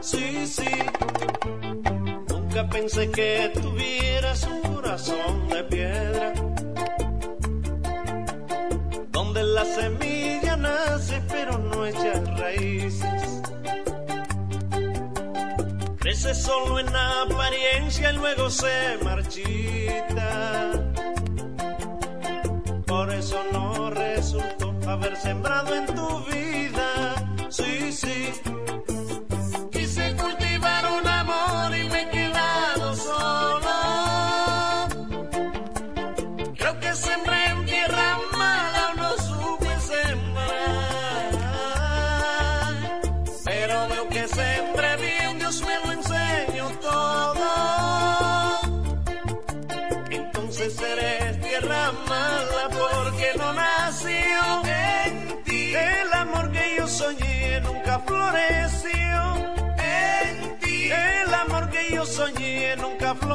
sí, sí. Nunca pensé que tuvieras un corazón de piedra, donde la semilla nace pero no echa raíces. Crece solo en apariencia y luego se marchita. Por eso no resultó haber sembrado en tu vida. Sí, sí.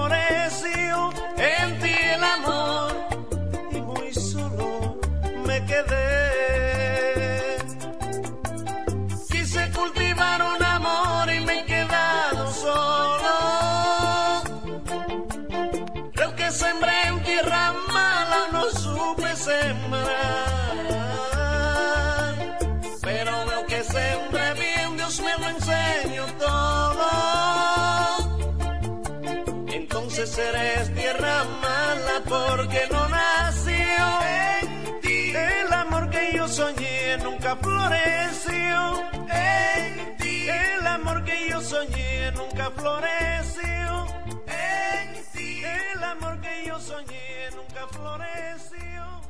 floreció en ti el amor. floreció en ti. El amor que yo soñé nunca floreció en ti. El amor que yo soñé nunca floreció.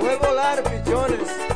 Voy A volar, pichones.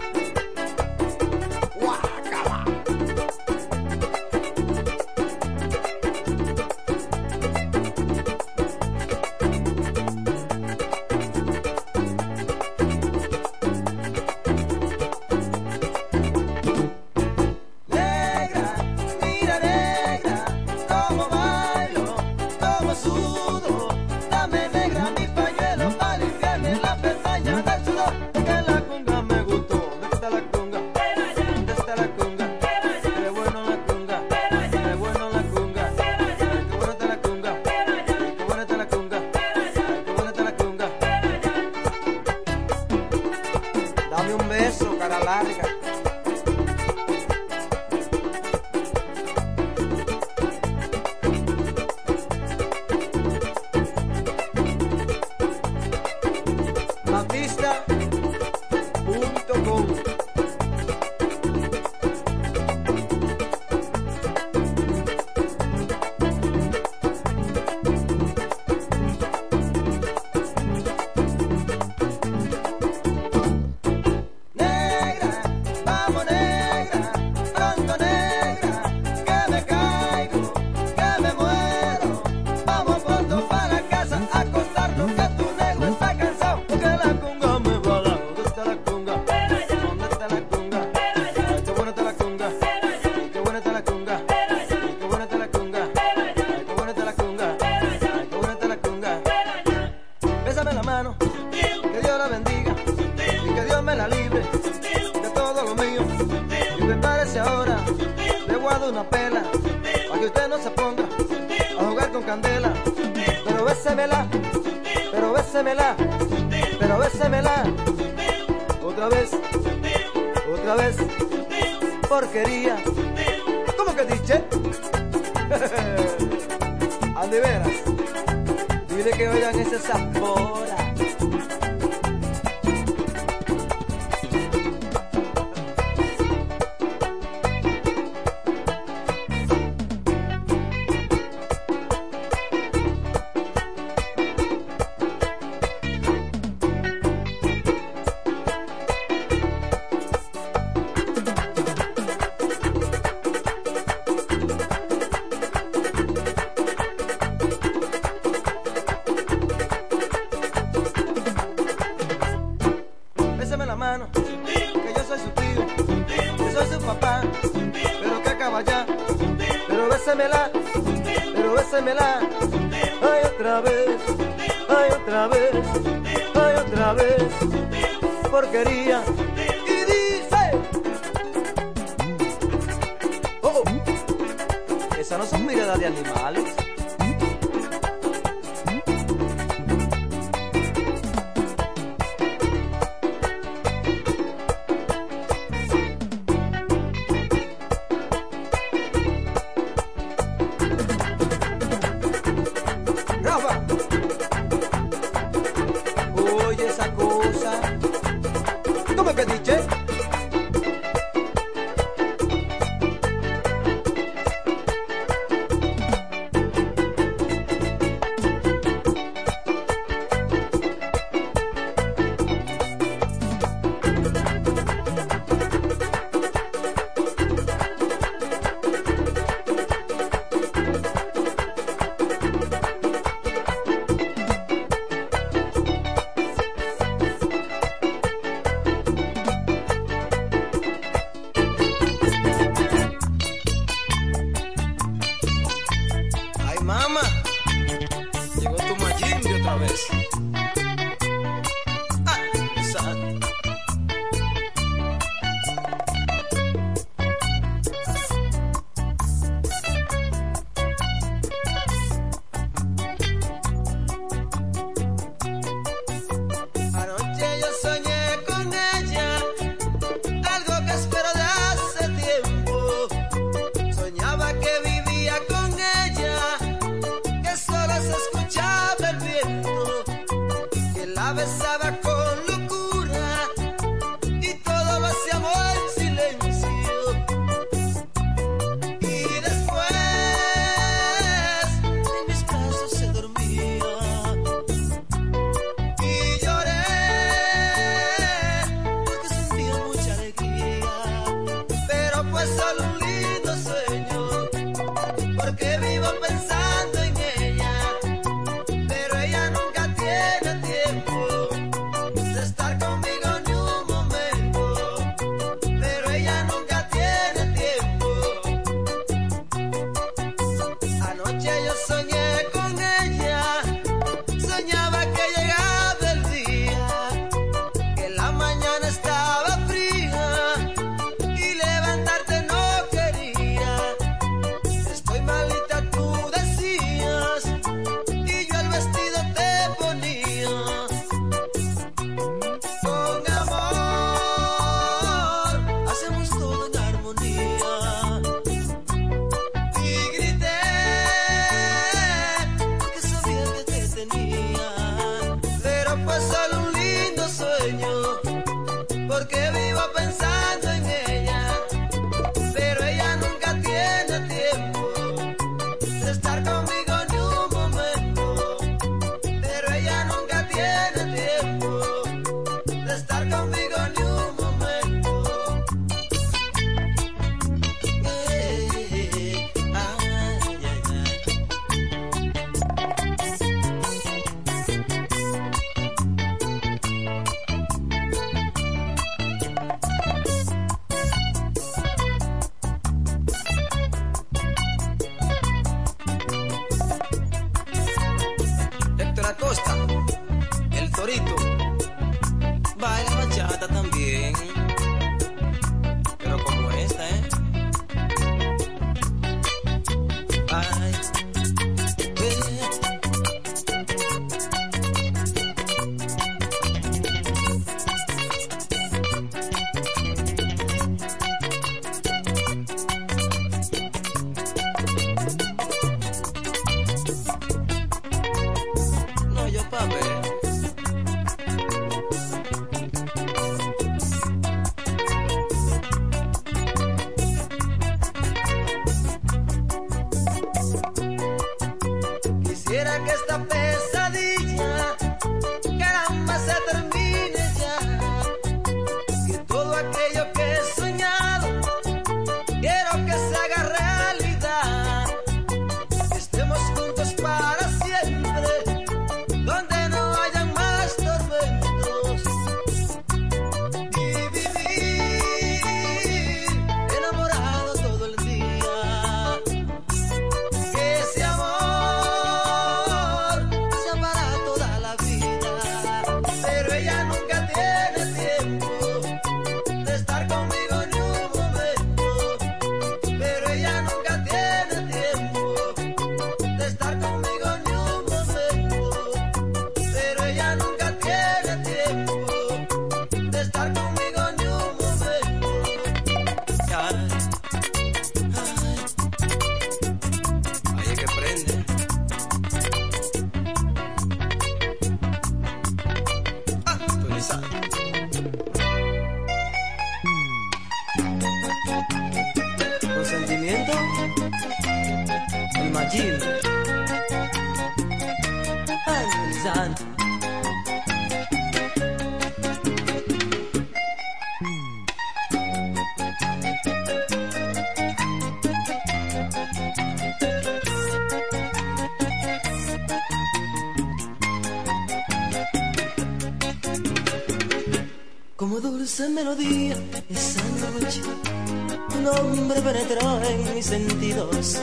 Sentidos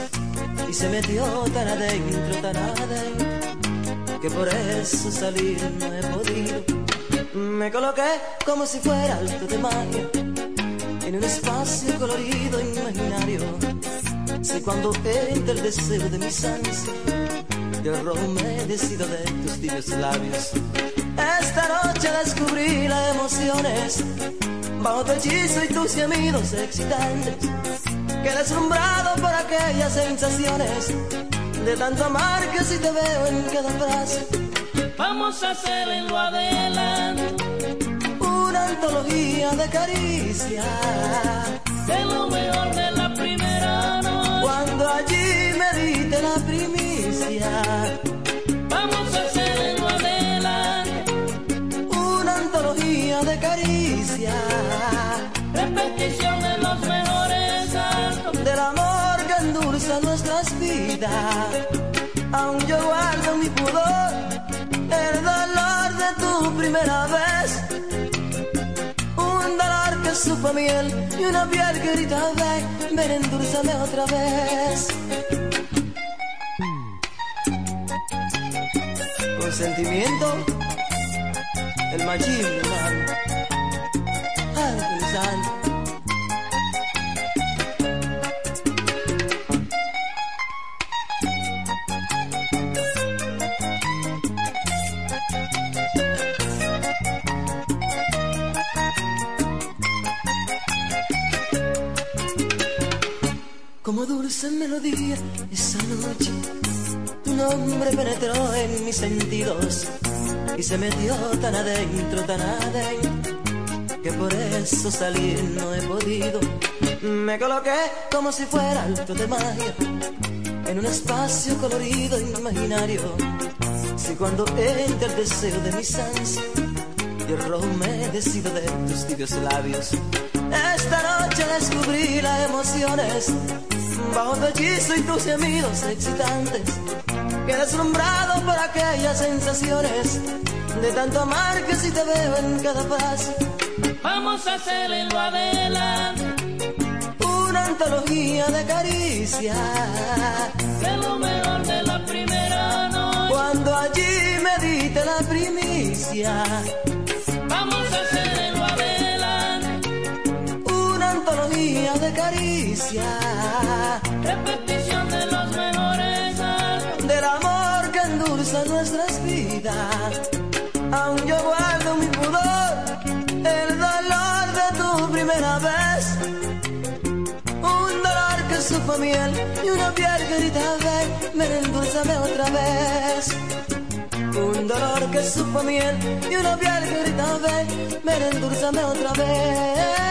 y se metió tan adentro, tan adentro, que por eso salir no he podido. Me coloqué como si fuera alto de magia en un espacio colorido imaginario. Si cuando entra el deseo de mis ansias, yo romedecido de tus tibios labios. Esta noche descubrí las emociones bajo tu hechizo y tus gemidos excitantes. Quedé deslumbrado por aquellas sensaciones de tanto amar que si te veo en cada frase. Vamos a hacer en lo adelante Una antología de caricias. de lo mejor de la primera noche. Cuando allí me diste la primicia. Aún yo guardo mi pudor, el dolor de tu primera vez. Un dolor que supo miel y una piel que grita ven, ven endulzame otra vez. Consentimiento, el machismo. Se metió tan adentro, tan adentro, que por eso salir no he podido. Me coloqué como si fuera alto de magia en un espacio colorido imaginario. Si cuando entra el deseo de mis ansias, yo romedecido de tus tibios labios. Esta noche descubrí las emociones bajo tu hechizo y tus gemidos excitantes. Quedé deslumbrado por aquellas sensaciones de tanto amar que si te veo en cada paso. Vamos a hacer en lo adelante Una antología de caricias. de lo mejor de la primera noche. Cuando allí me diste la primicia. Vamos a hacer en lo adelante Una antología de caricias. repetición de los mejores del amor que endulza nuestras vidas. Supo miel y una piel que grita ven, ven, endulzame otra vez. Un dolor que supo miel y una piel grita ven, ven, endulzame otra vez.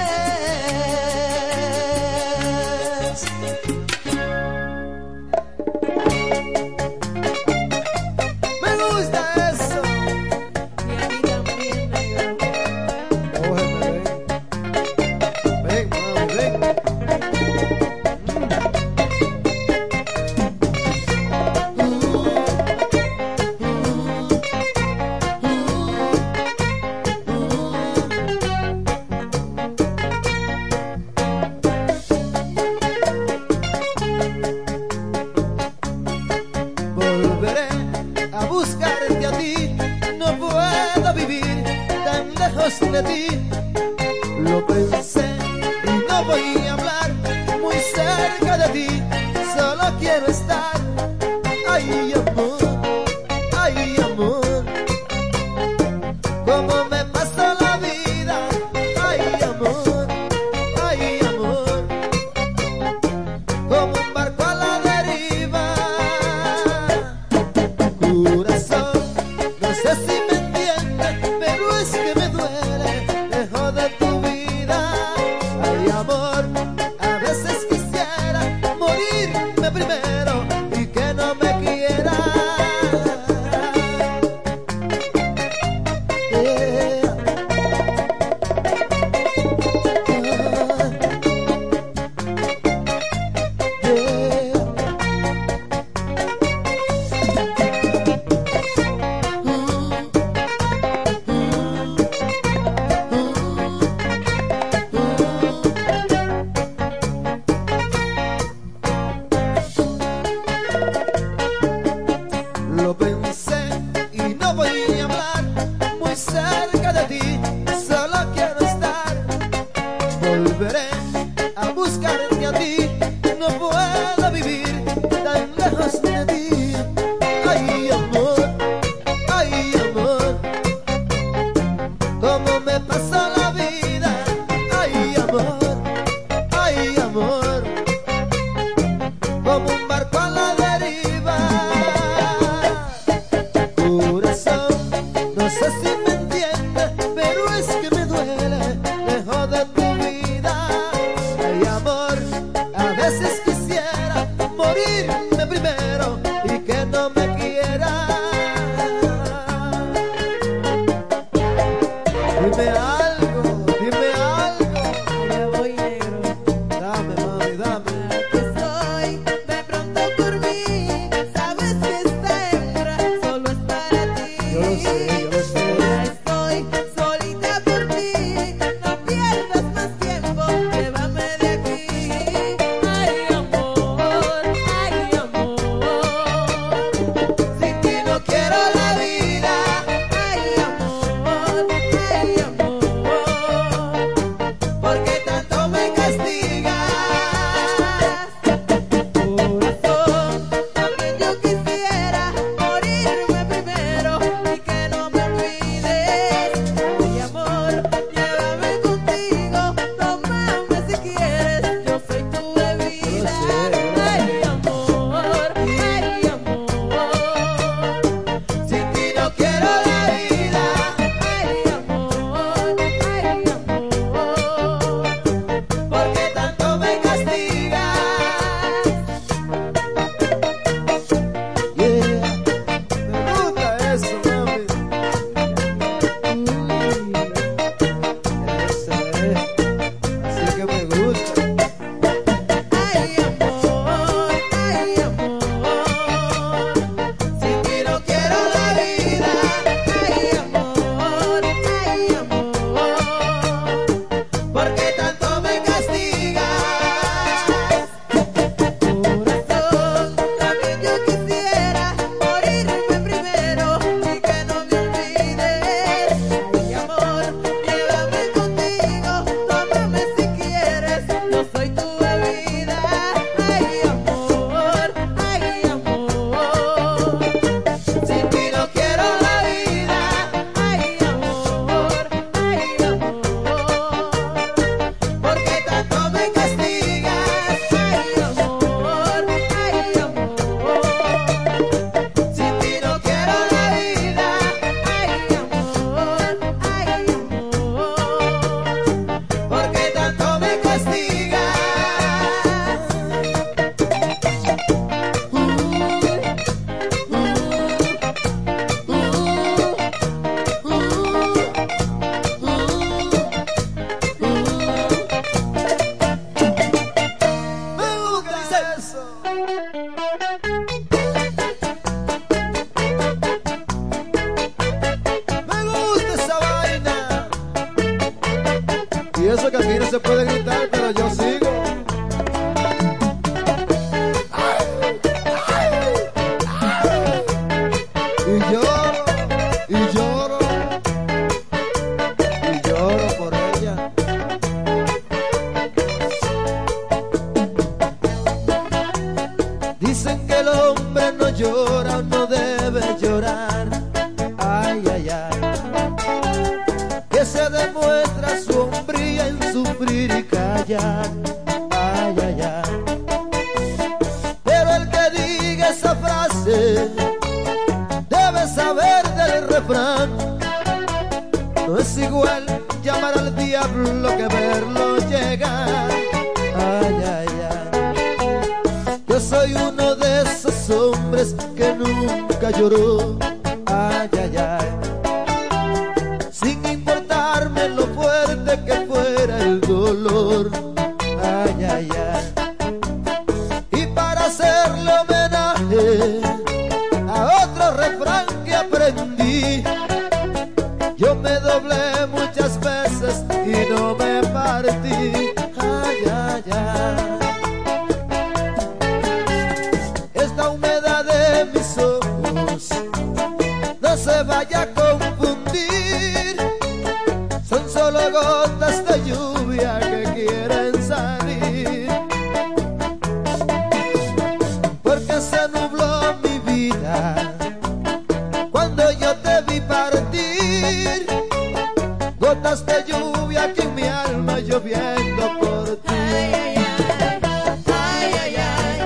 lloviendo por ti. Ay, ay, ay. Ay, ay, ay.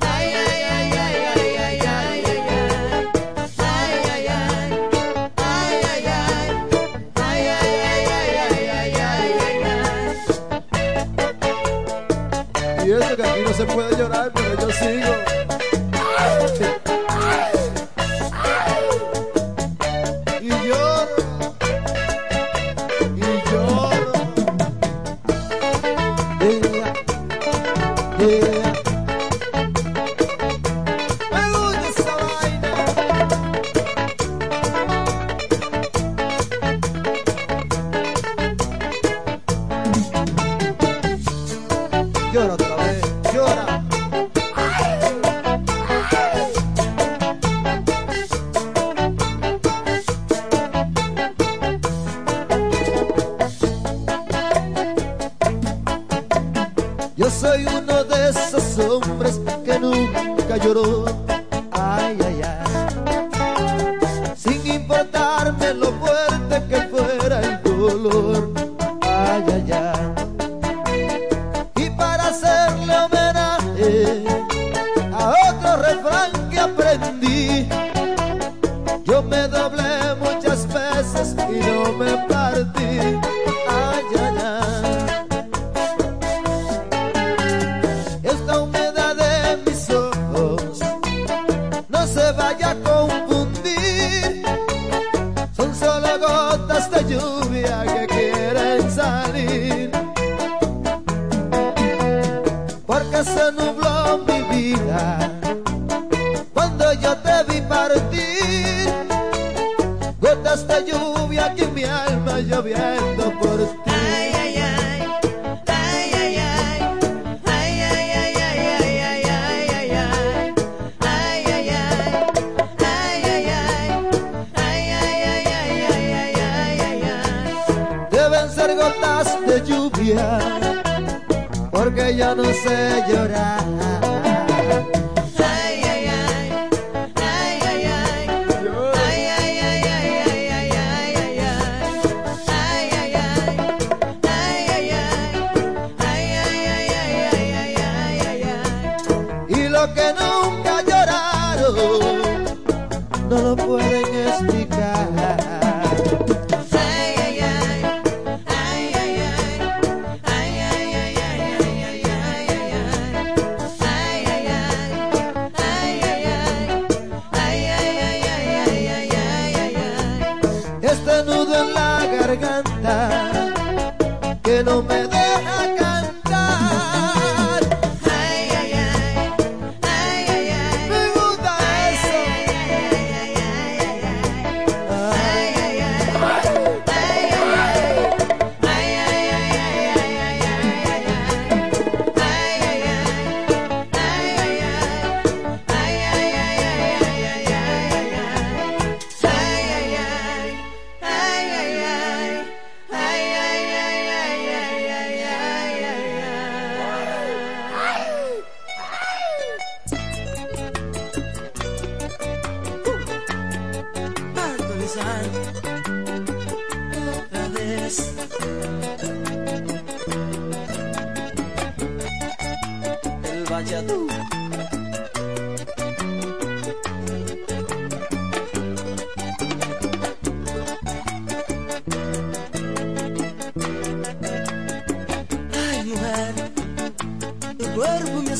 Ay, ay, ay, ay, ay, ay, ay, ay. Ay, ay, ay. Ay, ay, ay. Ay, ay, ay, ay, ay, ay, Y eso que aquí no se puede llorar, pero yo sigo.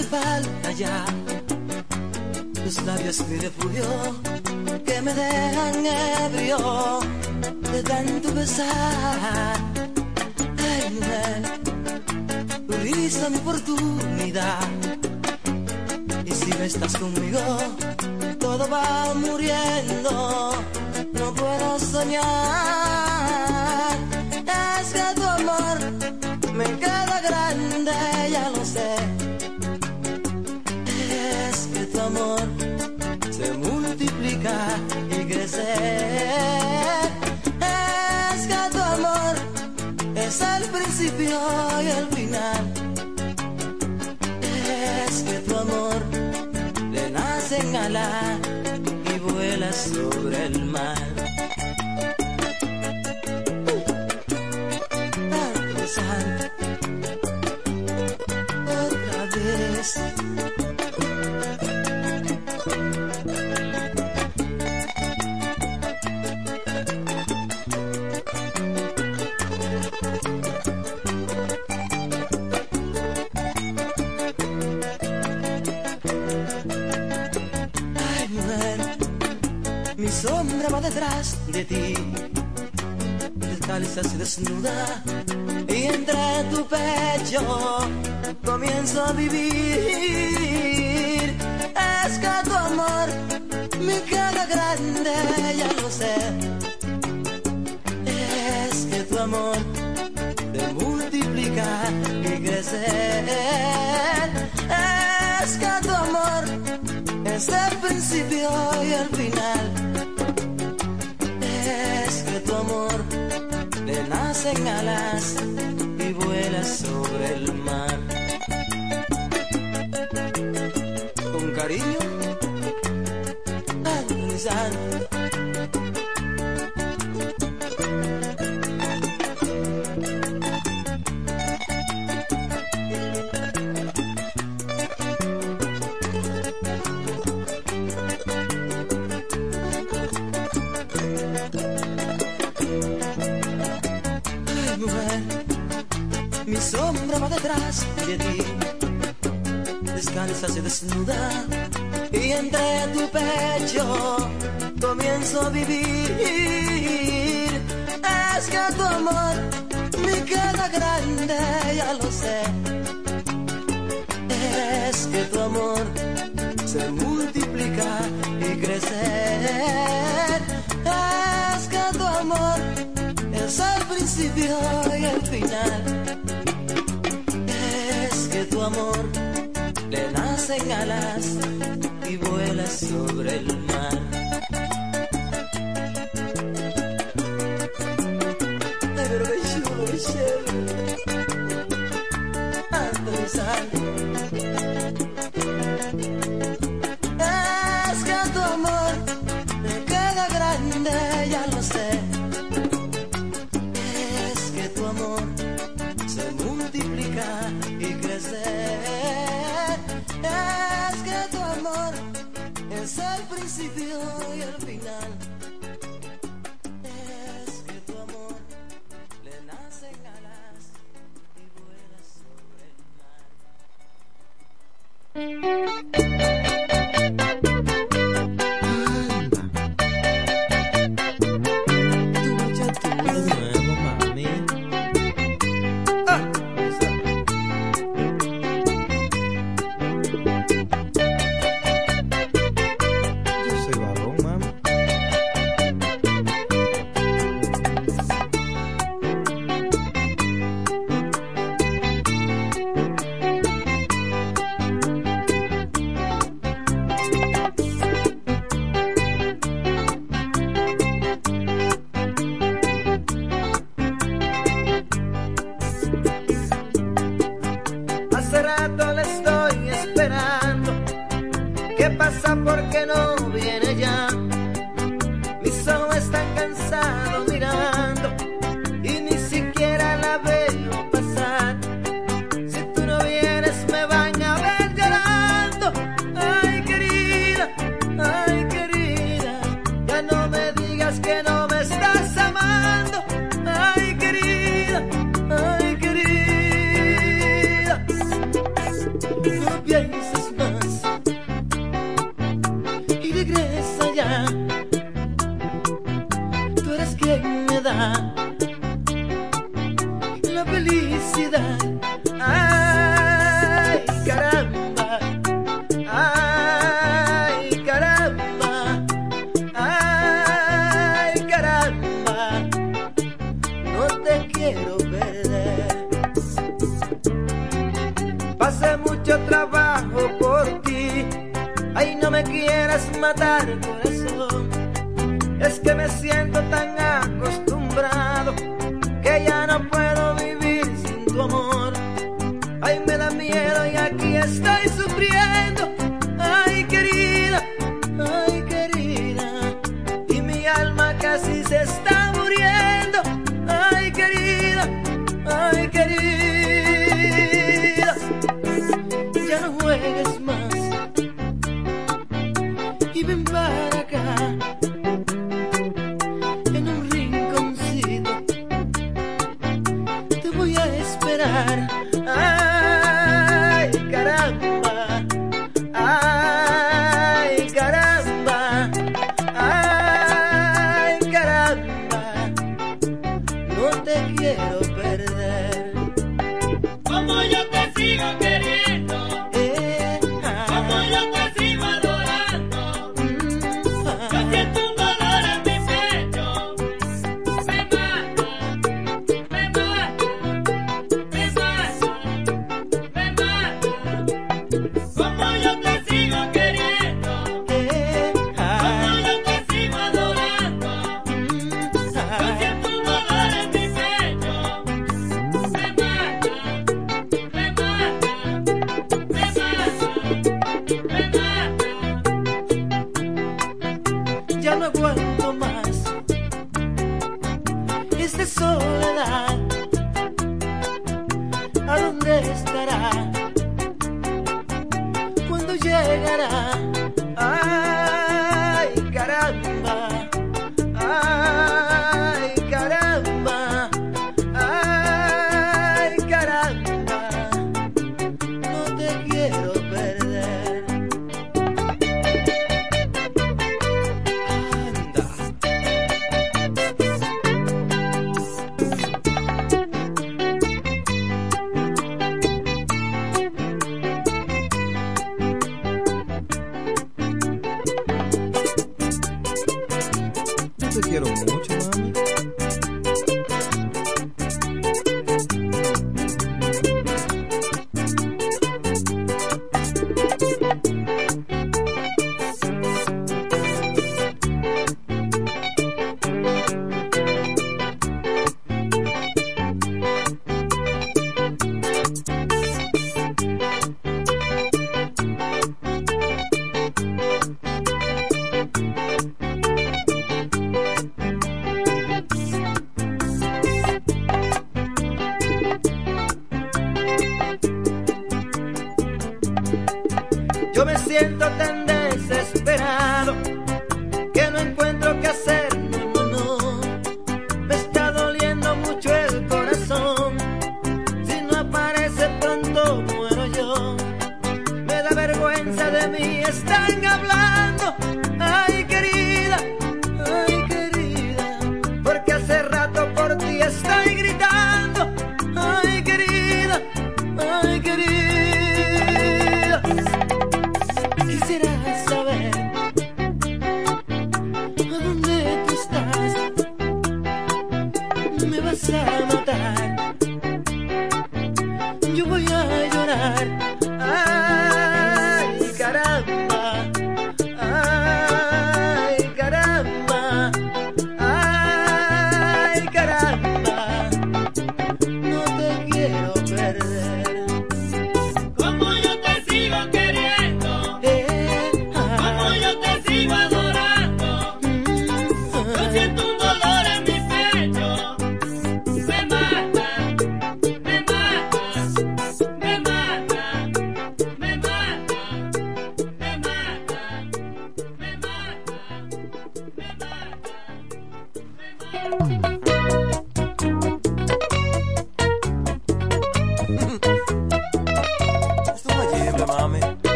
hace falta ya los labios mi refugio que me dejan ebrio de tanto besar. Ay, mujer, tuviste mi oportunidad y si no estás conmigo todo va muriendo. No puedo soñar, es que tu amor me queda grande. y crecer. Es que tu amor es el principio y el fin. desnuda y entre tu pecho comienzo a vivir. Es que tu amor me queda grande, ya lo sé. Es que tu amor te multiplica y crecer. Es que tu amor es el principio y el final. señalas y vuelas sobre el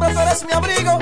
sombra, tú eres mi abrigo,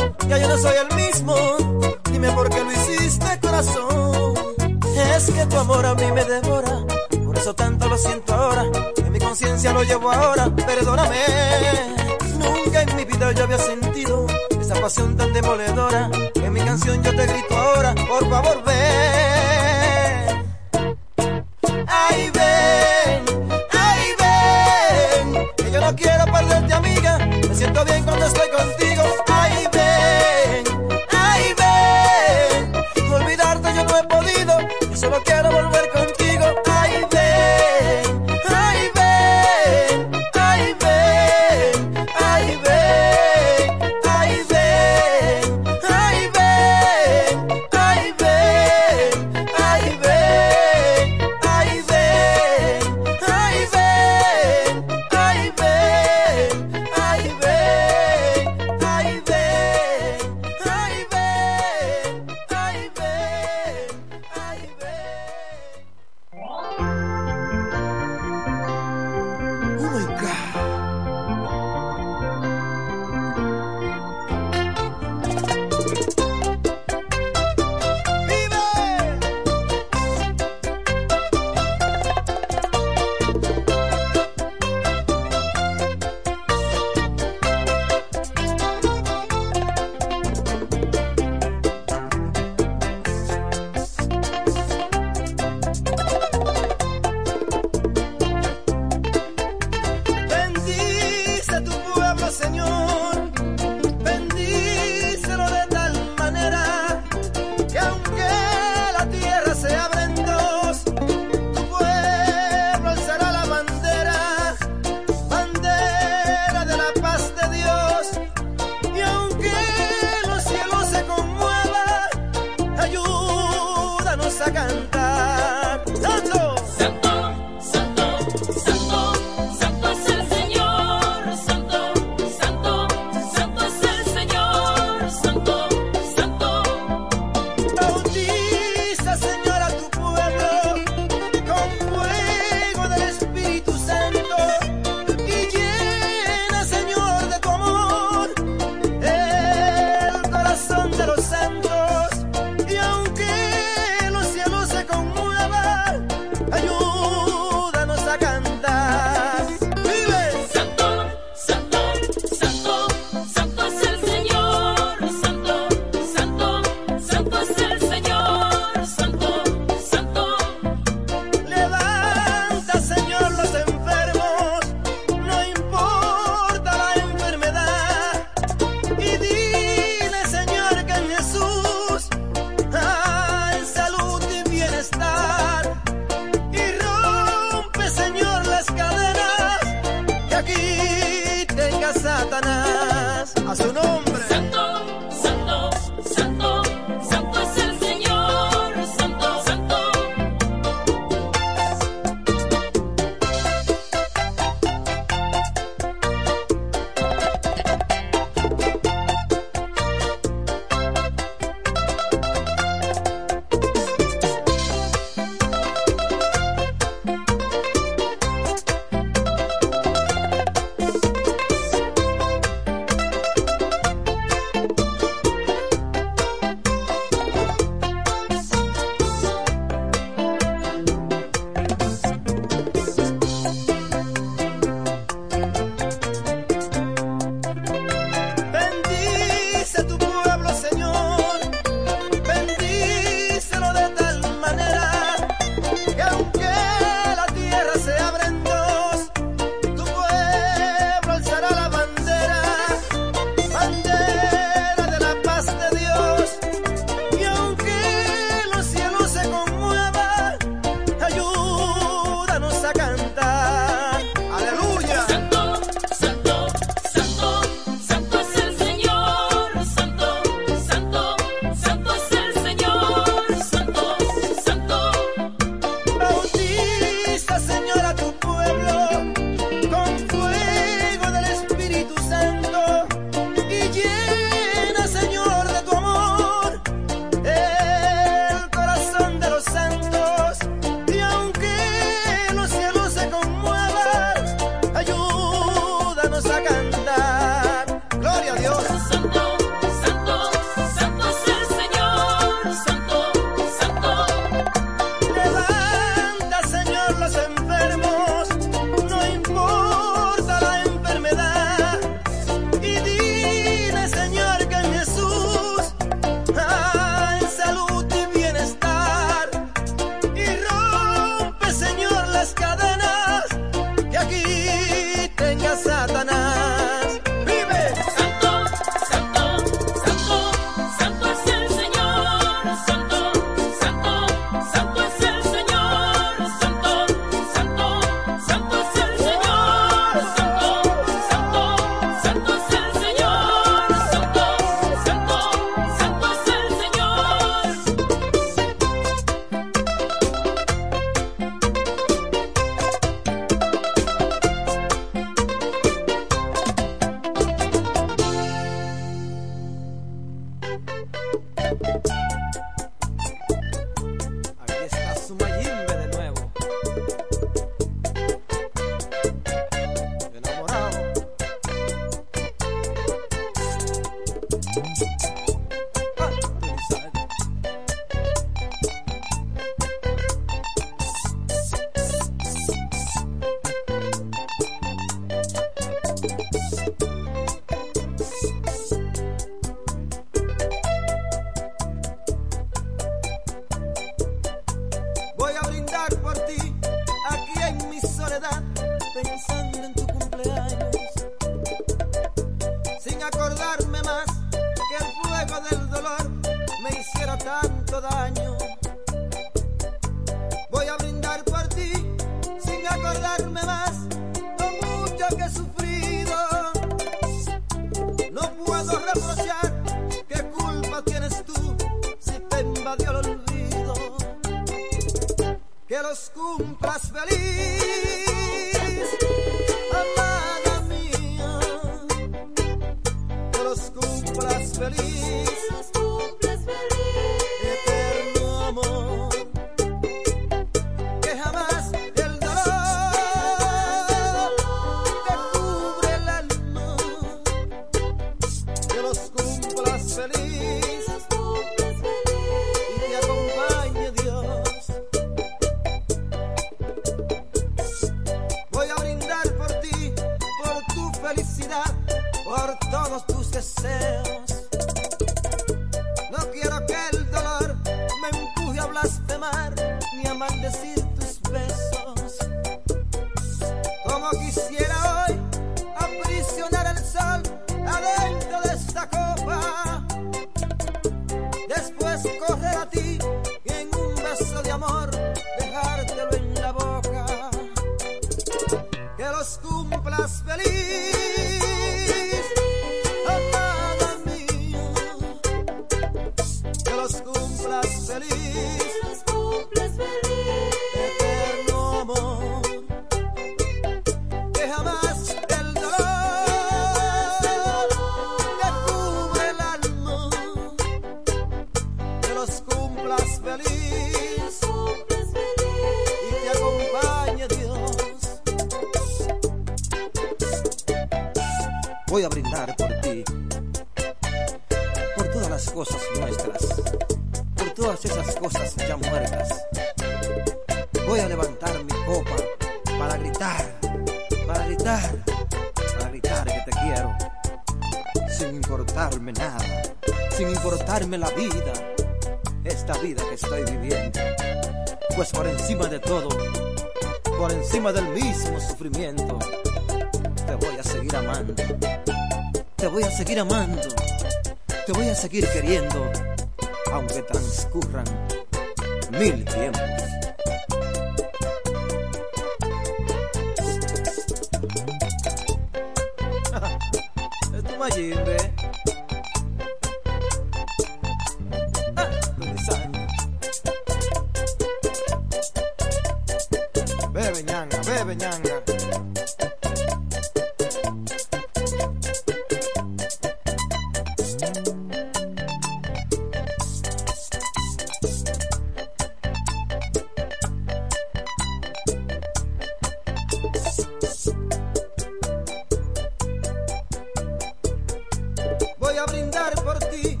Por ti,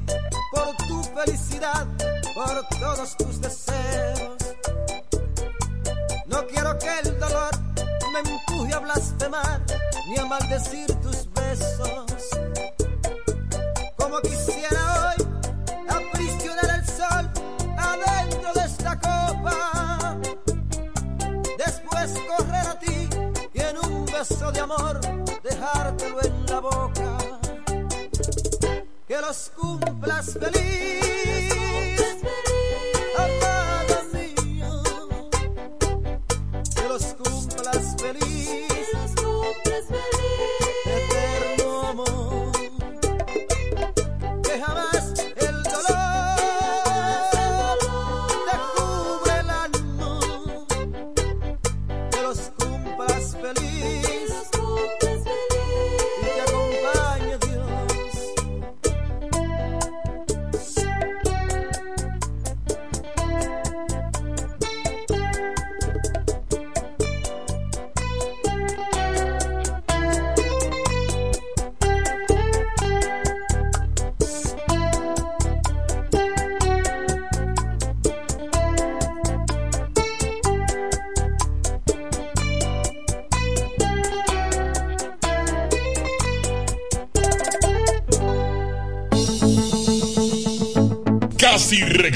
por tu felicidad, por todos tus deseos. No quiero que el dolor me empuje a blasfemar ni a maldecir tus besos. Como quisiera hoy aprisionar el sol adentro de esta copa. Después correr a ti y en un beso de amor dejártelo en la boca cumplas feliz,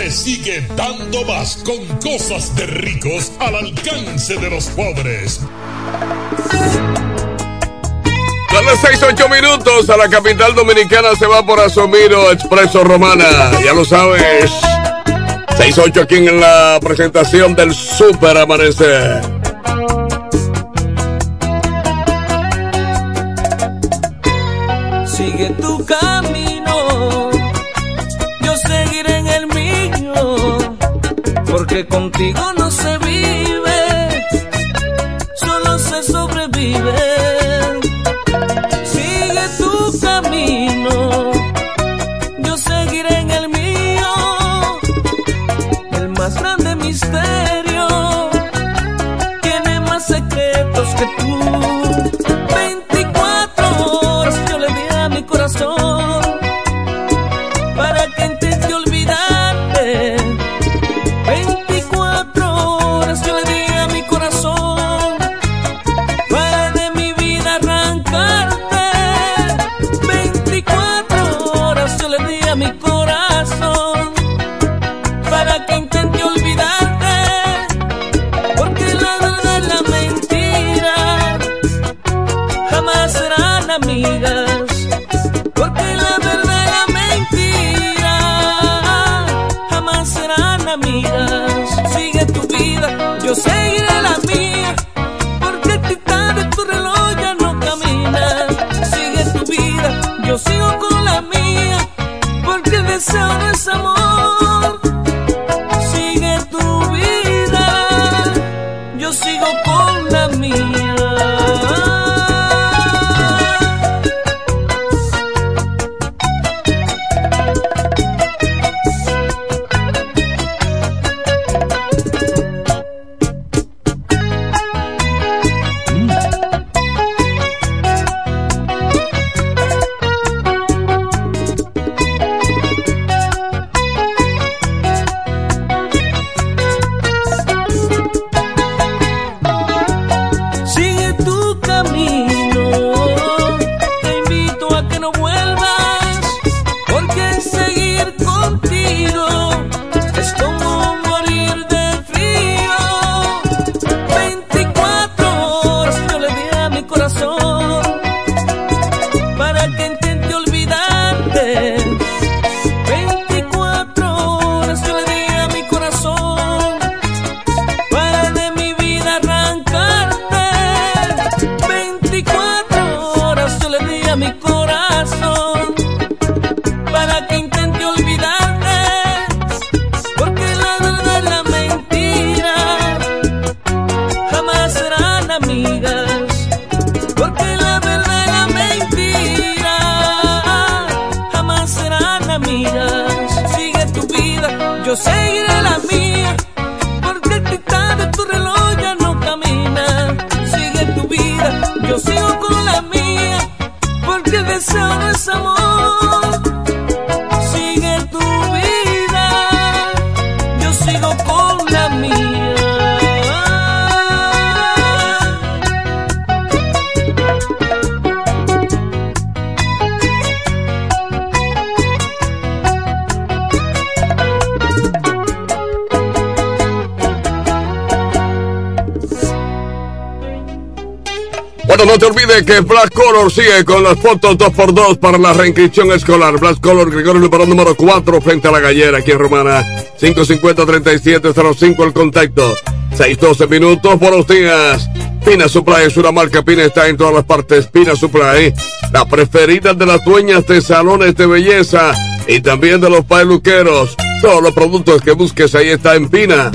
te sigue dando más con cosas de ricos al alcance de los pobres. Son las 6, 8 minutos. A la capital dominicana se va por Asomiro Expreso Romana. Ya lo sabes. 6, 8 aquí en la presentación del Super Amanecer. Contigo no se vive, Sigue con las fotos 2x2 para la reinscripción escolar. Blas Color, Gregorio Luperón número 4 frente a la gallera aquí en Romana. 550-3705 el contacto. 612 minutos, buenos días. Pina Supply es una marca, Pina está en todas las partes. Pina Supply, la preferida de las dueñas de salones de belleza y también de los peluqueros. Todos los productos que busques ahí está en Pina.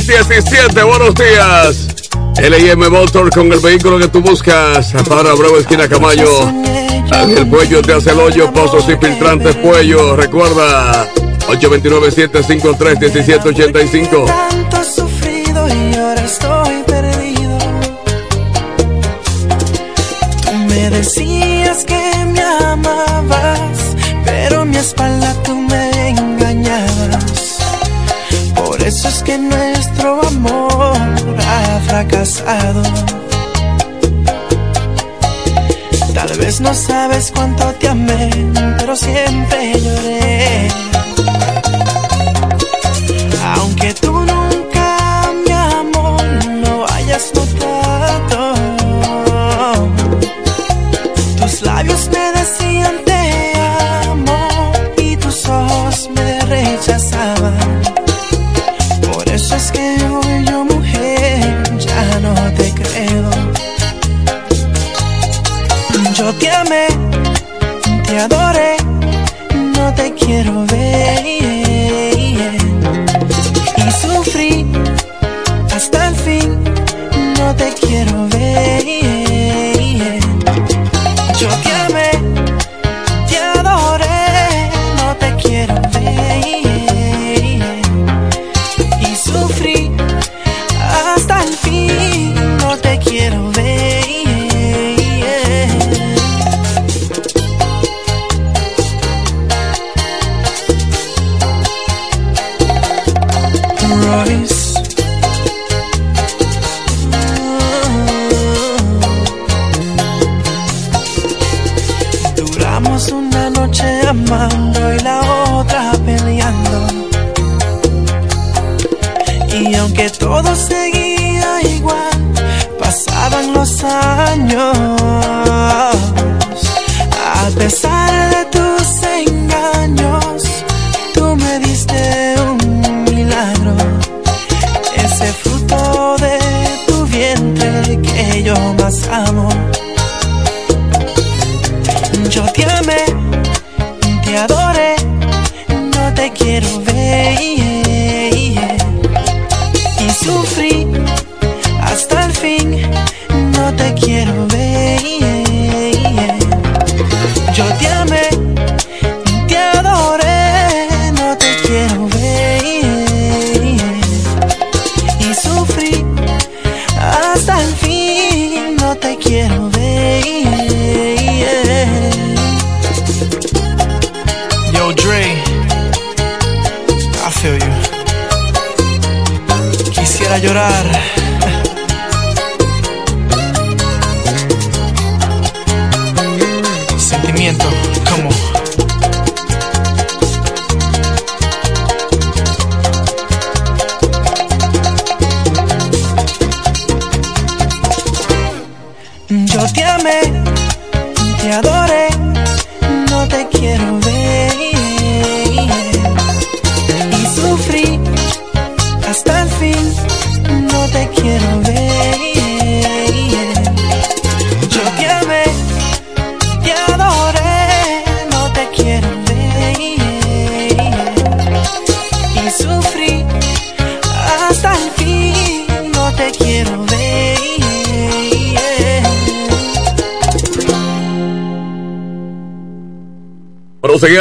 617, buenos días. LIM Motor con el vehículo que tú buscas. Para Bravo, esquina Camayo. El Puello te hace el hoyo, pozos y filtrantes Puello. Recuerda, 829-753-1785.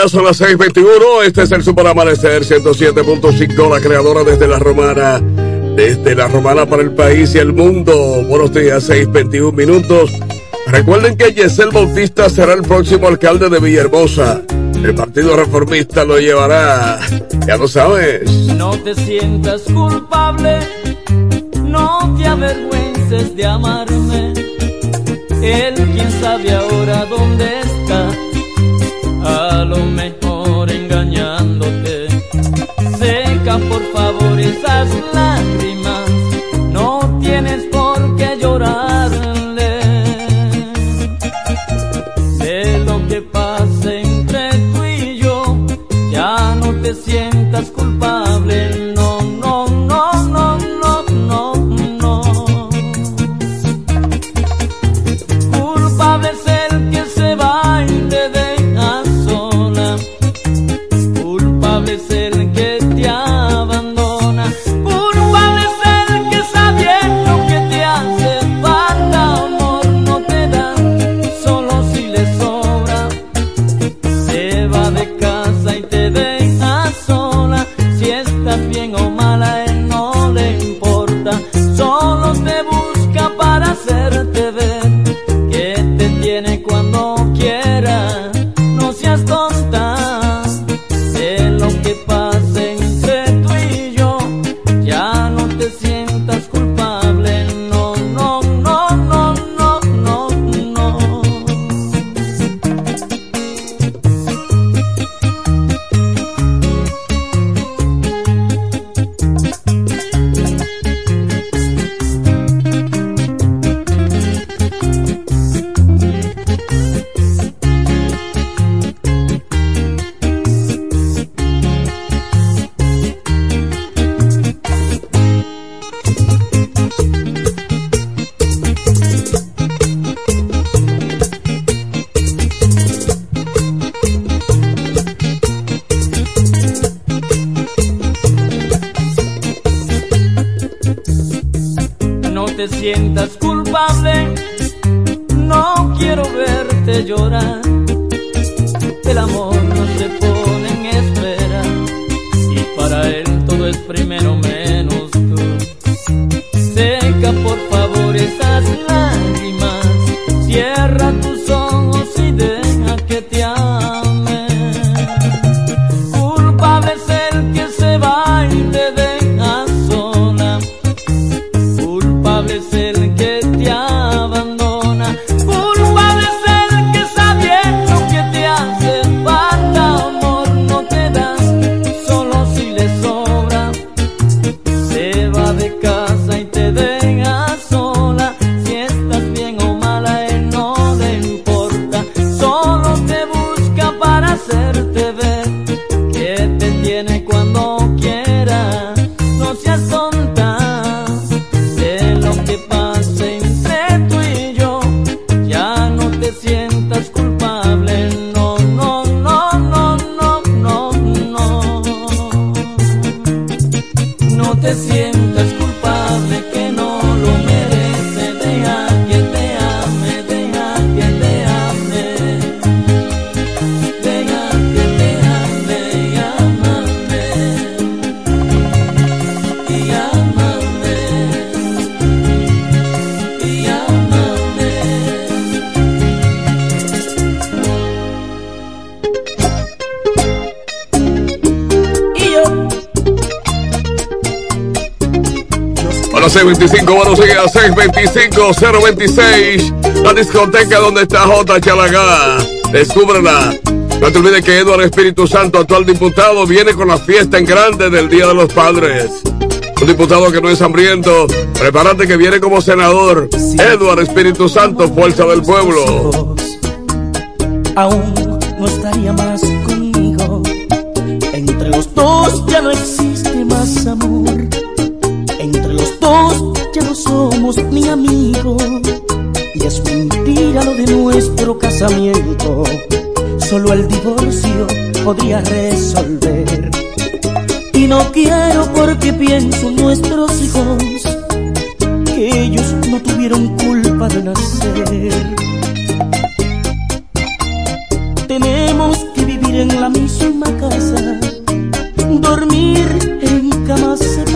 Son las 6:21. Este es el Super Amanecer 107.5, la creadora desde la Romana. Desde la Romana para el país y el mundo. Buenos días, 6:21 minutos. Recuerden que Yesel Bautista será el próximo alcalde de Villahermosa. El Partido Reformista lo llevará. Ya lo sabes. No te sientas culpable, no te avergüences de amarme. Él, quién sabe ahora dónde está, essas lágrimas. Buenos días, 625, 026. La discoteca donde está J. Chalagá. Descúbrela. No te olvides que Eduardo Espíritu Santo, actual diputado, viene con la fiesta en grande del Día de los Padres. Un diputado que no es hambriento. Prepárate que viene como senador. Eduardo Espíritu Santo, fuerza del pueblo. aún no estaría más conmigo. Entre los dos nuestro casamiento. Solo el divorcio podría resolver. Y no quiero porque pienso en nuestros hijos. Que ellos no tuvieron culpa de nacer. Tenemos que vivir en la misma casa, dormir en camas separadas,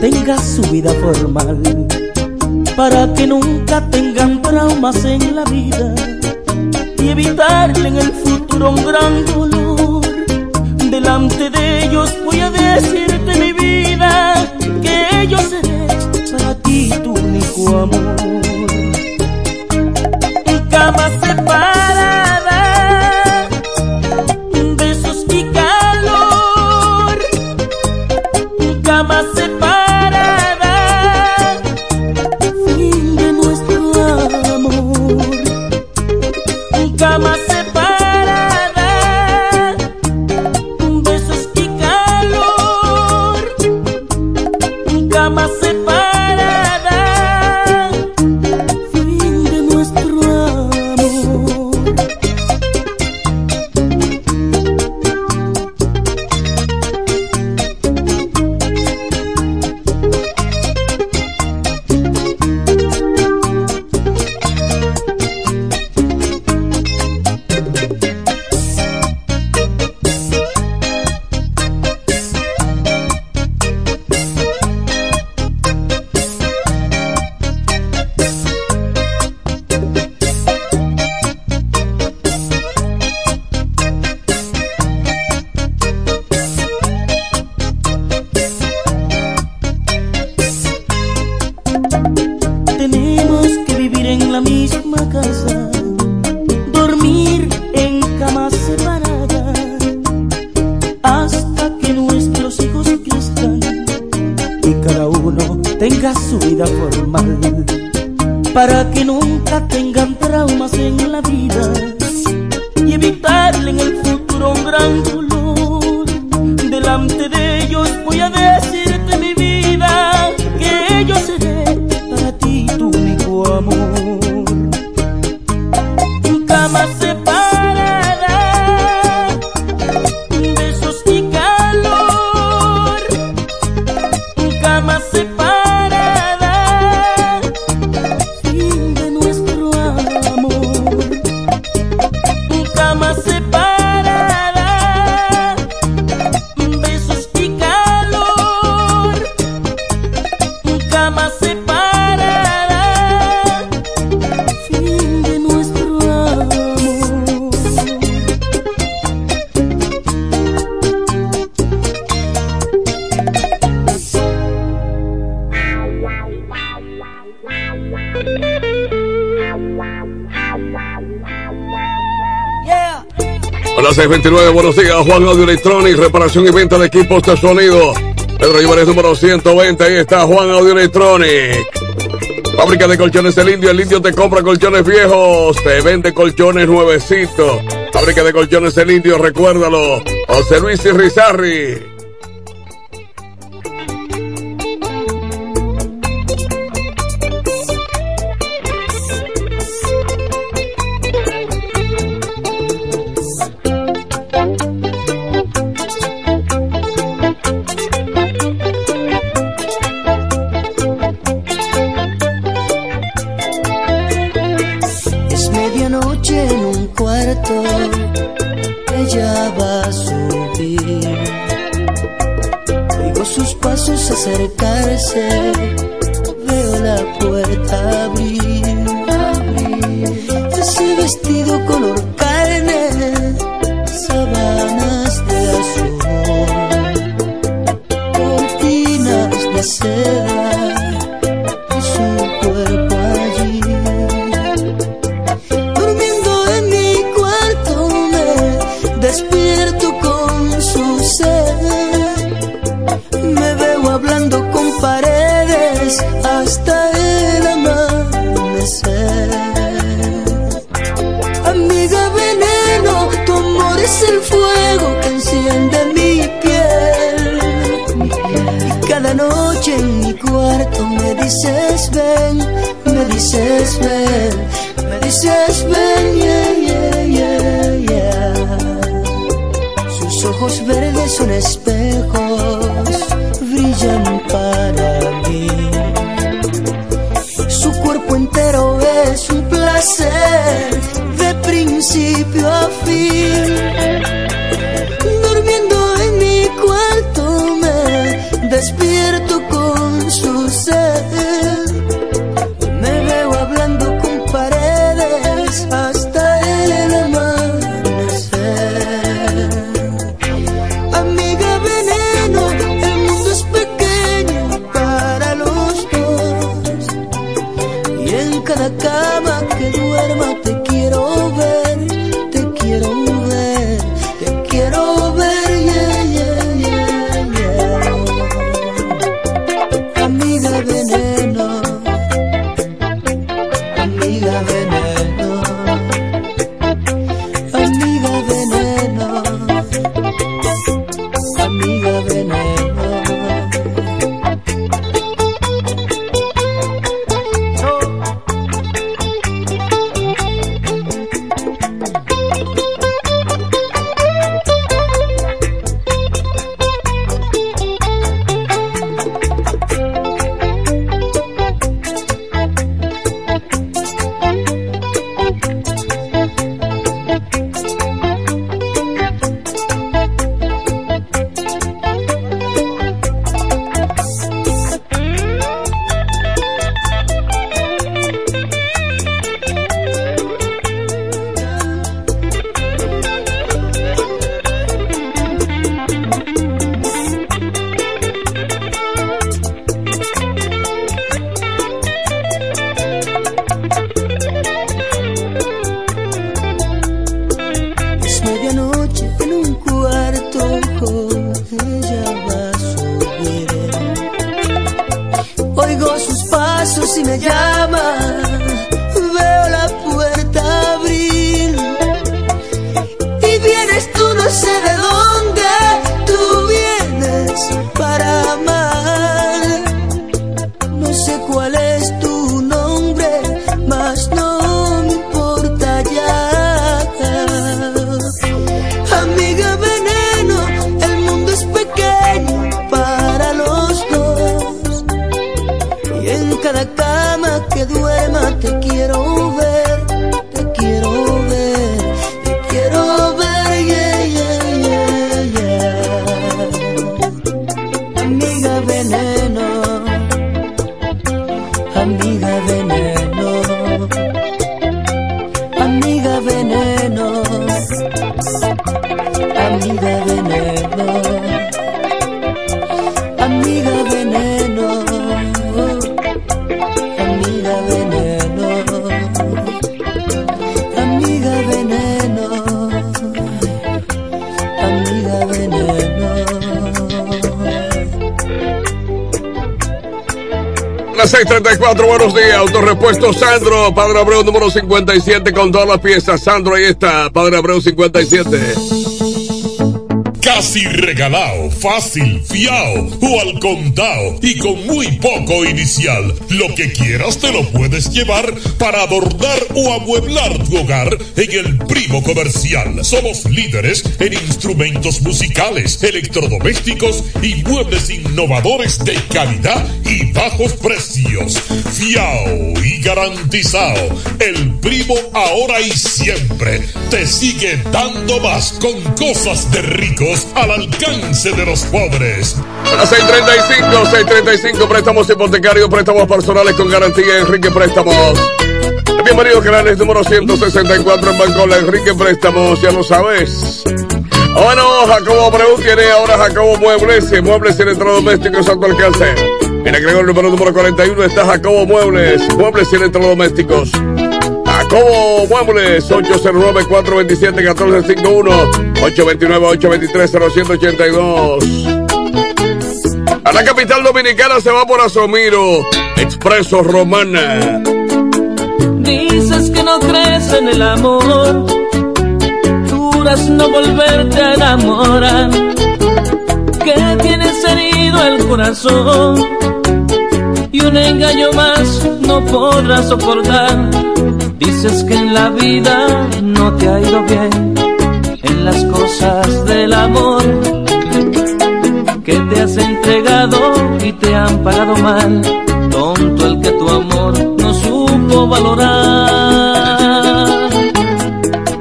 tenga su vida formal, para que nunca tengan traumas en la vida y evitarle en el futuro un gran dolor. Delante de ellos voy a decirte mi vida 1029, buenos días, Juan Audio Electronics, reparación y venta de equipos de sonido. Pedro Ibares número 120, ahí está Juan Audio Electronics. Fábrica de colchones El Indio, El Indio te compra colchones viejos, te vende colchones nuevecitos. Fábrica de colchones El Indio, recuérdalo, José Luis y Rizarri. Medianoche en un cuarto, ella va a subir. Oigo sus pasos acercarse, veo la puerta abrir. abrir. Ese vestido color verdes son espejos, Amiga veneno, 6:34, buenos días. Autorepuesto Sandro, Padre Abreu número 57 con todas las piezas. Sandro, ahí está, Padre Abreu 57. Casi regalado, fácil, fiao o al contado y con muy poco inicial. Lo que quieras te lo puedes llevar para adornar o amueblar tu hogar en el primo comercial. Somos líderes en instrumentos musicales, electrodomésticos y muebles innovadores de calidad y bajos precios. Fiao y garantizado. El primo ahora y siempre te sigue dando más con cosas de ricos al alcance de los pobres. A las 635, 635, préstamos hipotecarios, préstamos personales con garantía Enrique Préstamos. Bienvenido, canales número 164 en Bancola, Enrique Préstamos, ya lo sabes. Bueno, Jacobo Abreu tiene ahora Jacobo Muebles, y muebles y electrodomésticos a tu alcance. Agregó el número número 41, está Jacobo Muebles, muebles y electrodomésticos. Jacobo Muebles, 809-427-1451, 829-823-0182. A la capital dominicana se va por Asomiro, Expreso Romana. Dices que no crees en el amor, juras no volverte a enamorar, que tienes herido el corazón y un engaño más no podrás soportar. Dices que en la vida no te ha ido bien, en las cosas del amor, que te has entregado y te han pagado mal, tonto el que tu amor no supo valorar.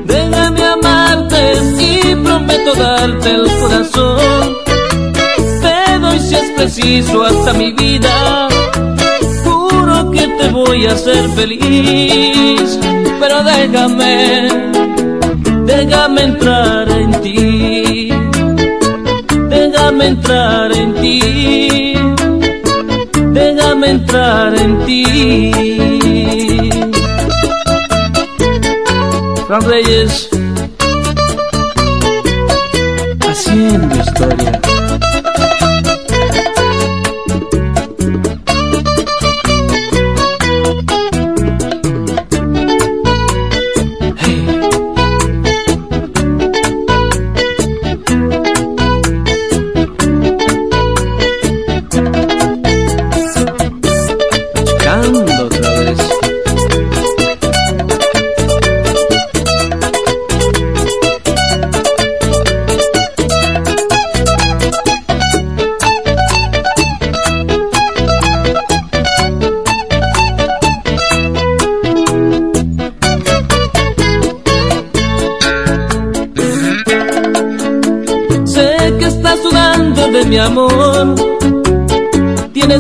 Deja darte el corazón. Preciso hasta mi vida. Juro que te voy a hacer feliz. Pero déjame, déjame entrar en ti. Déjame entrar en ti. Déjame entrar en ti. Fran Reyes, haciendo historia.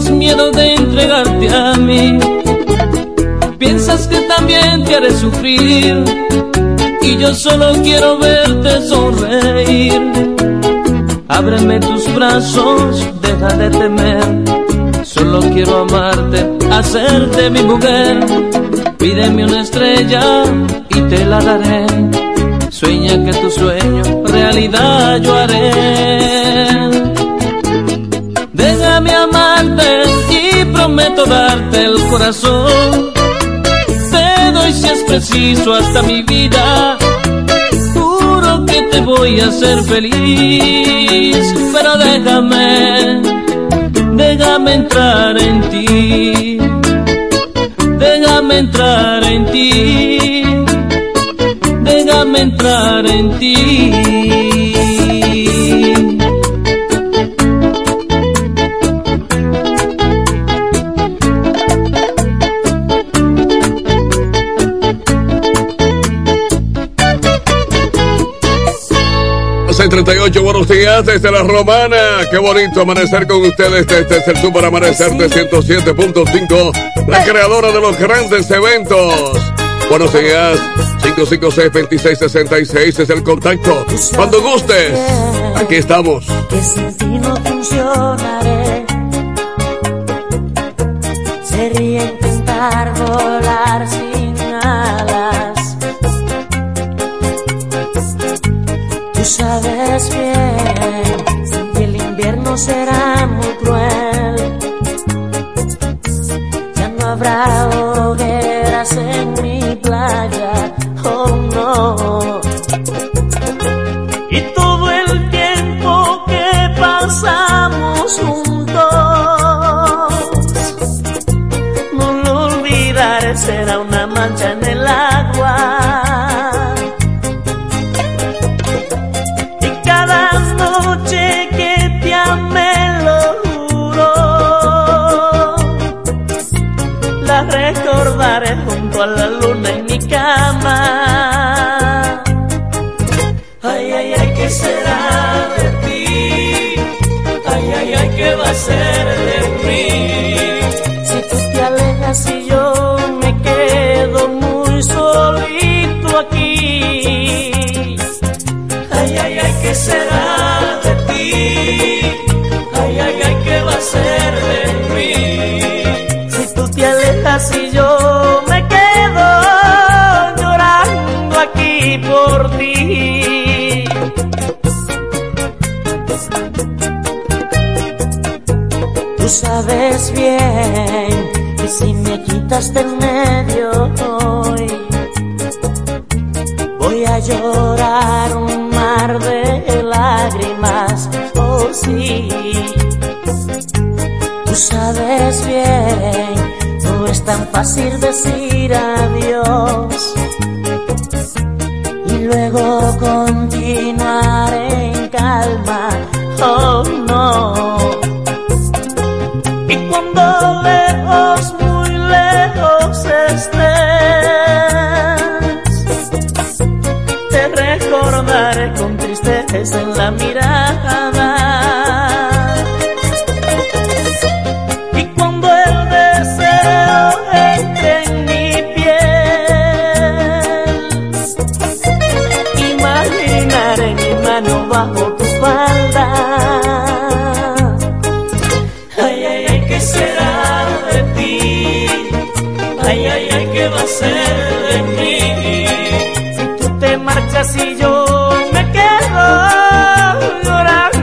Tienes miedo de entregarte a mí. Piensas que también te haré sufrir. Y yo solo quiero verte sonreír. Ábreme tus brazos, deja de temer. Solo quiero amarte, hacerte mi mujer. Pídeme una estrella y te la daré. Sueña que tu sueño realidad yo haré. Déjame amarte y prometo darte el corazón. Te doy si es preciso hasta mi vida. Juro que te voy a hacer feliz. Pero déjame, déjame entrar en ti. Déjame entrar en ti. Déjame entrar en ti. 38, buenos días desde la Romana. Qué bonito amanecer con ustedes. Este es el Super Amanecer de 107.5, la creadora de los grandes eventos. Buenos días, 556-2666 es el contacto. Cuando gustes, aquí estamos. que sin ti no funcionaré. Será me quitas del medio hoy, voy a llorar un mar de lágrimas. Oh sí, tú sabes bien, no es tan fácil decir adiós la mirada. Y cuando el deseo entre en mi piel, imaginaré mi mano bajo tu falda. Ay, ay, ay, ¿qué será de ti? Ay, ay, ay, ¿qué va a ser de mí? Si tú te marchas y yo me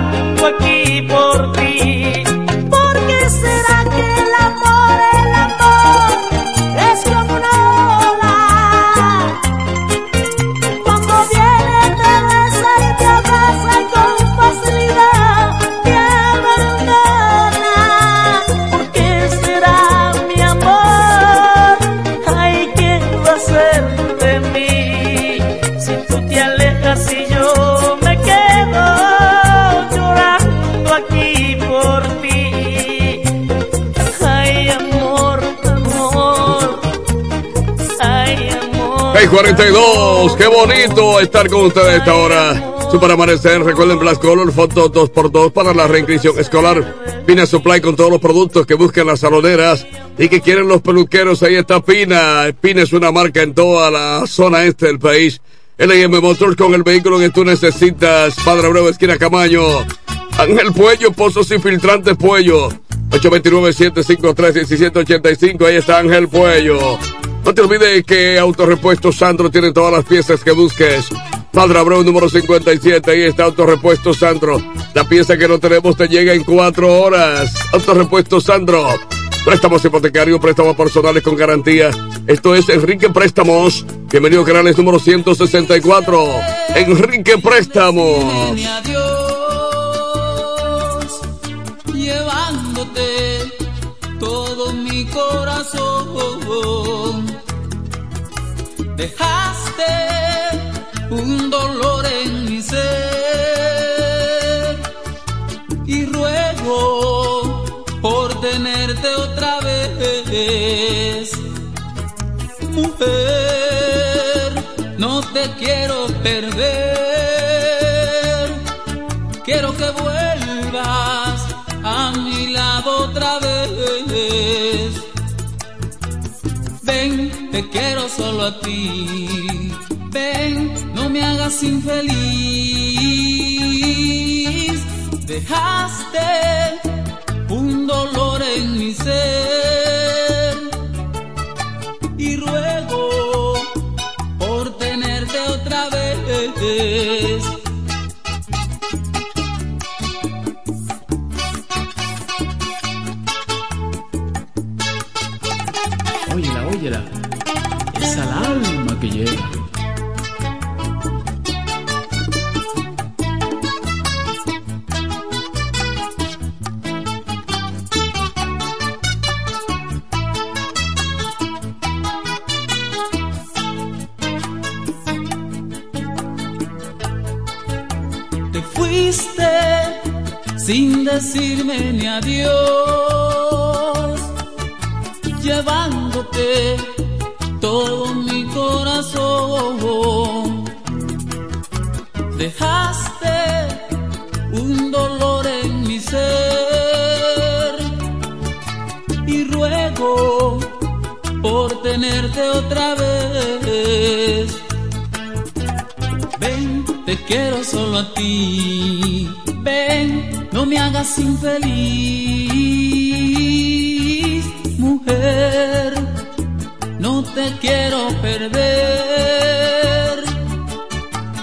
642, qué bonito estar con ustedes a esta hora. Super Amanecer, recuerden Blast Color, foto 2x2 para la reinscripción escolar. Pina Supply con todos los productos que buscan las saloneras y que quieren los peluqueros. Ahí está Pina. Pina es una marca en toda la zona este del país. LM Motors con el vehículo que tú necesitas. Padre Abreu, esquina Camaño. Ángel Puello, Pozos y Filtrantes Puello. 829-753-1785. Ahí está Ángel Puello. No te olvides que Autorepuesto Sandro tiene todas las piezas que busques. Padre Abreu número 57, ahí está Autorepuesto Sandro. La pieza que no tenemos te llega en cuatro horas. Autorepuesto Sandro. Préstamos hipotecarios, préstamos personales con garantía. Esto es Enrique Préstamos. Bienvenido Canales número 164. Enrique Préstamos. Dejaste un dolor en mi ser y ruego por tenerte otra vez. Mujer, no te quiero perder. Quiero que vuelvas a mi lado otra vez. Ven, te quiero solo a ti. Ven, no me hagas infeliz. Dejaste un dolor en mi ser y ruego por tenerte otra vez. Te fuiste sin decirme ni adiós, llevándote todo mi corazón. Dejaste un dolor en mi ser y ruego por tenerte otra vez. Ven, te quiero solo a ti. Ven, no me hagas infeliz. Mujer, te quiero perder.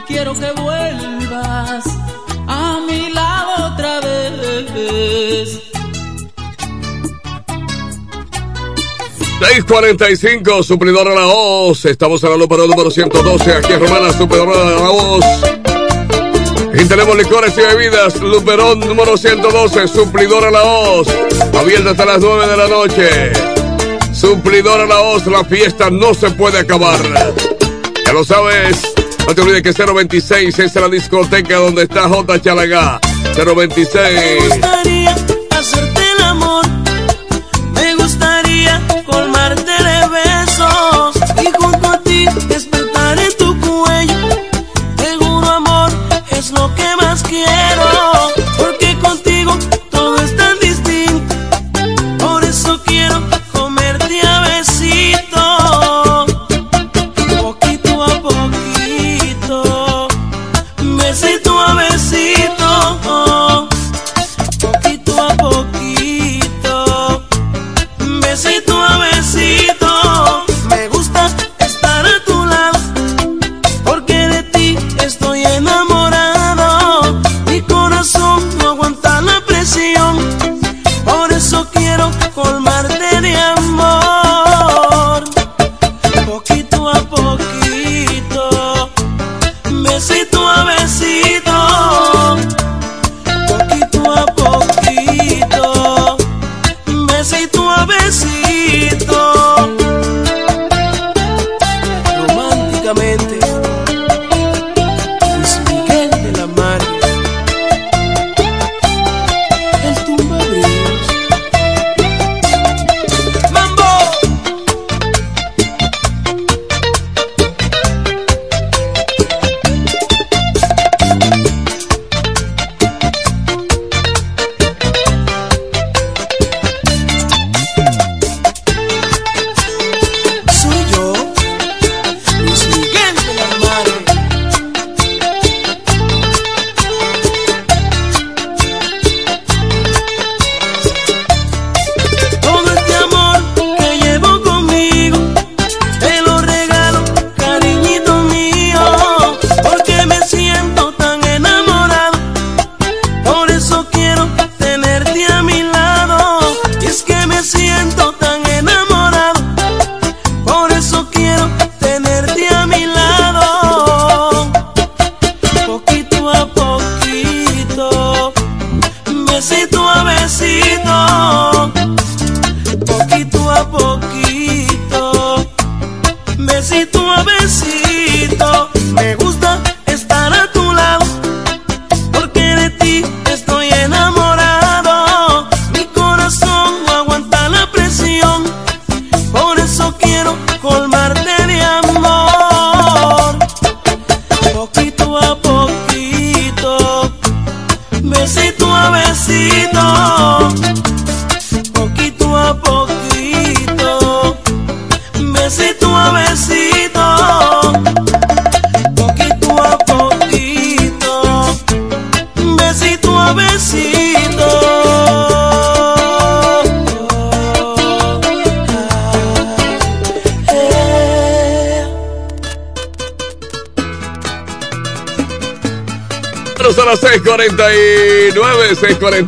Quiero que vuelvas a mi lado otra vez. 645, suplidora La Voz. Estamos en la lupa número 112, aquí en Romana, suplidora La Voz. Y tenemos licores y bebidas, Luperón número 112, suplidora La Voz. Abierta hasta las 9 de la noche. Suplidora La Voz, la fiesta no se puede acabar. Ya lo sabes. No te olvides que 026 es la discoteca donde está J. Chalagá. 026.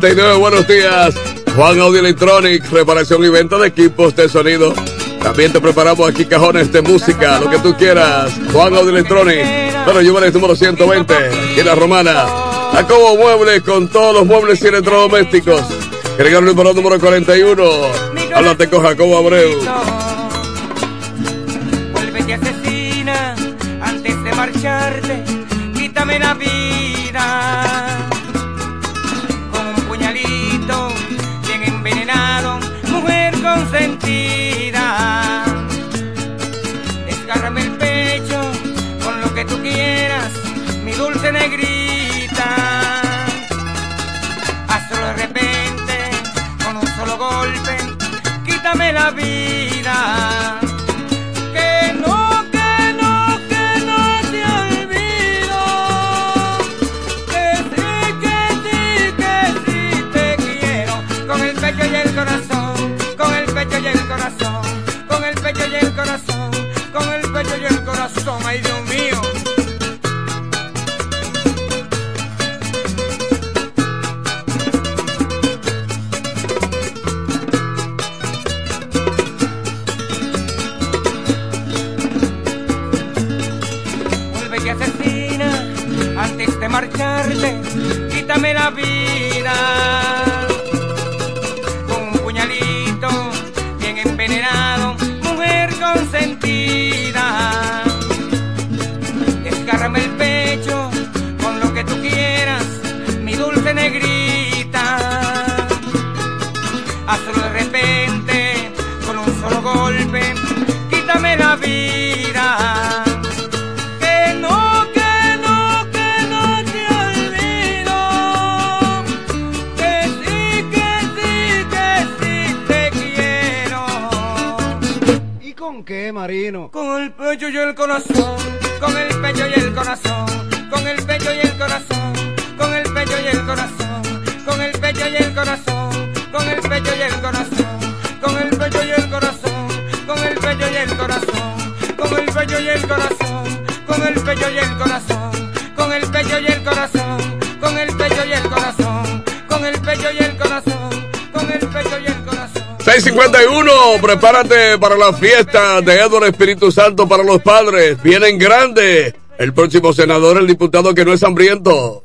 6:49, 6:49. Buenos días. Juan Audio Electronic, reparación y venta de equipos de sonido. También te preparamos aquí cajones de música, lo que tú quieras. Juan Audio Electronic. Yo el número 120, aquí en la Romana. Jacobo Muebles con todos los muebles y electrodomésticos. Gregorio número número 41. Háblate con Jacobo Abreu. Vuélvete asesina antes de marcharte, quítame la vida. Dulce negrita. Hazlo de repente, con un solo golpe, quítame la vida. marcharme, quítame la vida. El corazón, con el pecho y el corazón, con el pecho y el corazón, con el pecho y el corazón, con el pecho y el corazón, con el pecho y el corazón, con el pecho y el corazón, con el pecho y el corazón, con el pecho y el corazón, con el pecho y el corazón, con el pecho y el corazón, con el pecho y el corazón, con el pecho y el corazón, 651, prepárate para la fiesta de Edward Espíritu Santo para los padres. Vienen grande. El próximo senador, el diputado que no es hambriento.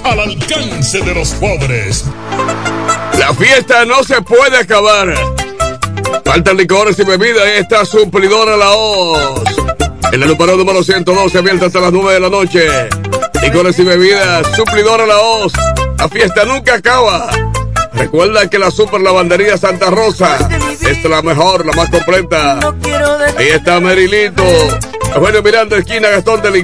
al alcance de los pobres. La fiesta no se puede acabar. Faltan licores y bebidas y está suplidora la Oz. En el número número 112 abierta hasta las 9 de la noche. Licores y bebidas, suplidora la Oz. La fiesta nunca acaba. Recuerda que la Super Lavandería Santa Rosa es la mejor, la más completa. Ahí está Merilito. Eugenio Miranda, esquina Gastón del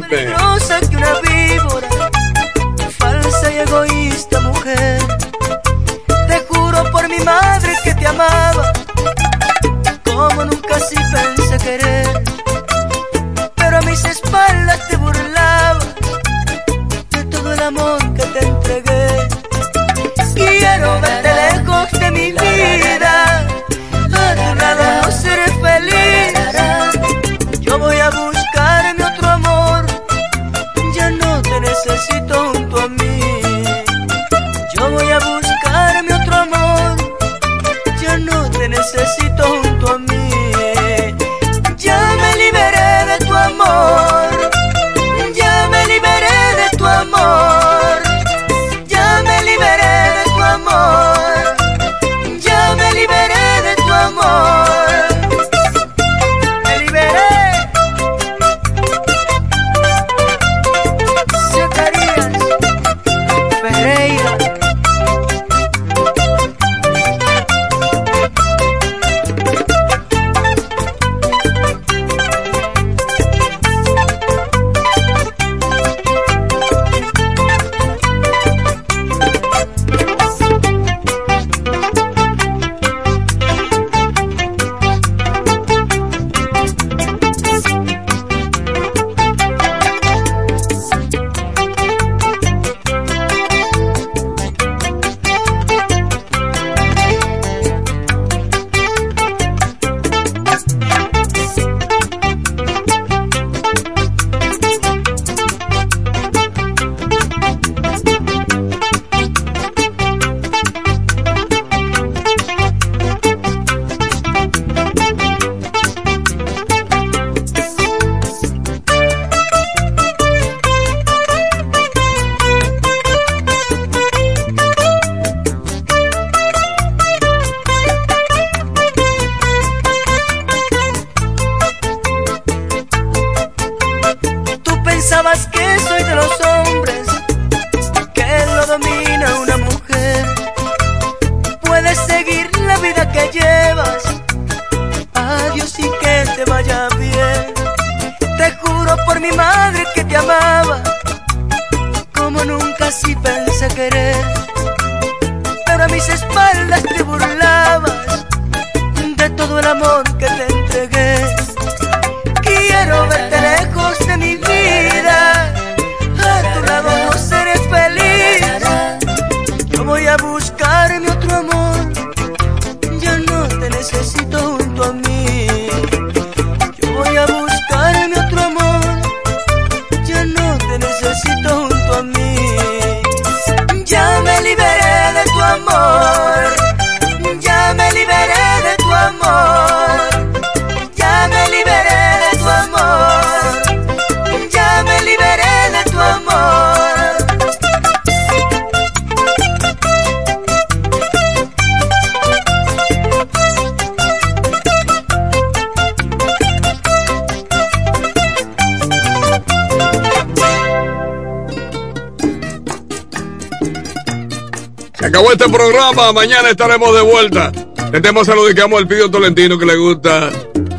programa, mañana estaremos de vuelta. Este tema se lo dedicamos al Pidio Tolentino que le gusta.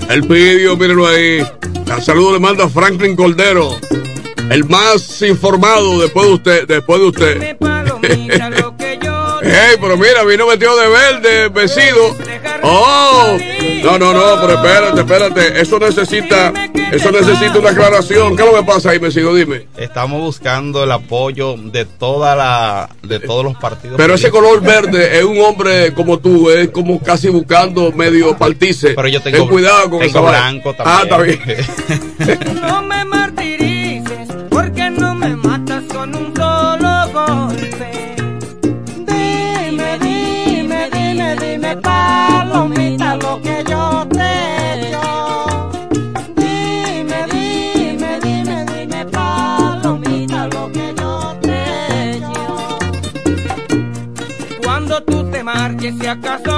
El Pidio, mírenlo ahí. El saludo le manda Franklin Cordero. El más informado después de usted, después de usted. Ey, pero mira, vino vestido de verde, vestido. Oh, no, no, no, pero espérate, espérate. Eso necesita, eso necesita una aclaración. ¿Qué es lo que pasa ahí, vestido? Dime. Estamos buscando el apoyo de toda la, de todos los partidos. Pero ese color verde es un hombre como tú, es como casi buscando medio partice. Pero yo tengo- Ten cuidado con tengo blanco Ah, está también. bien. si acaso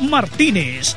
Martínez.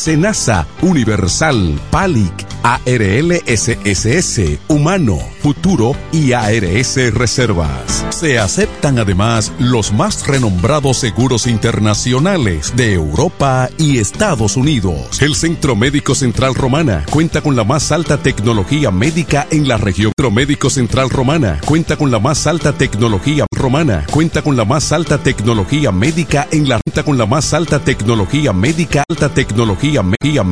SENASA, Universal, PALIC, ARL SSS, Humano, Futuro y ARS Reservas. Se aceptan además los más renombrados seguros internacionales de Europa y Estados Unidos. El Centro Médico Central Romana cuenta con la más alta tecnología médica en la región. Centro Médico Central Romana cuenta con la más alta tecnología romana, cuenta con la más alta tecnología médica en la cuenta con la más alta tecnología médica, alta tecnología médica